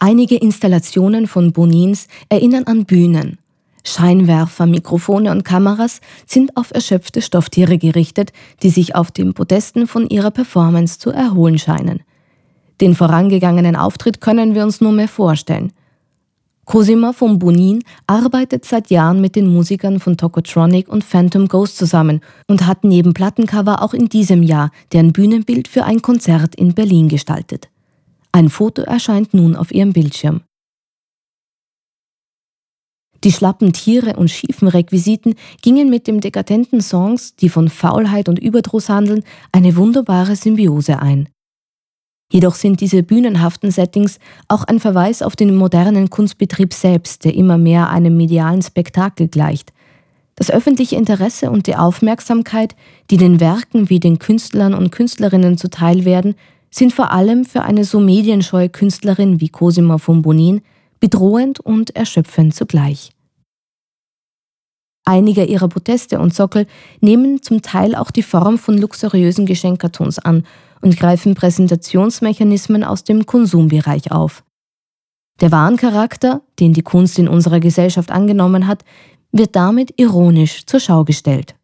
Einige Installationen von Bonins erinnern an Bühnen. Scheinwerfer, Mikrofone und Kameras sind auf erschöpfte Stofftiere gerichtet, die sich auf dem Podesten von ihrer Performance zu erholen scheinen. Den vorangegangenen Auftritt können wir uns nur mehr vorstellen. Cosima von Bonin arbeitet seit Jahren mit den Musikern von Tokotronic und Phantom Ghost zusammen und hat neben Plattencover auch in diesem Jahr deren Bühnenbild für ein Konzert in Berlin gestaltet. Ein Foto erscheint nun auf ihrem Bildschirm. Die schlappen Tiere und schiefen Requisiten gingen mit dem dekadenten Songs, die von Faulheit und Überdruss handeln, eine wunderbare Symbiose ein. Jedoch sind diese bühnenhaften Settings auch ein Verweis auf den modernen Kunstbetrieb selbst, der immer mehr einem medialen Spektakel gleicht. Das öffentliche Interesse und die Aufmerksamkeit, die den Werken wie den Künstlern und Künstlerinnen zuteil werden, sind vor allem für eine so medienscheue Künstlerin wie Cosima von Bonin bedrohend und erschöpfend zugleich. Einige ihrer Proteste und Sockel nehmen zum Teil auch die Form von luxuriösen Geschenkkartons an und greifen Präsentationsmechanismen aus dem Konsumbereich auf. Der Warencharakter, den die Kunst in unserer Gesellschaft angenommen hat, wird damit ironisch zur Schau gestellt.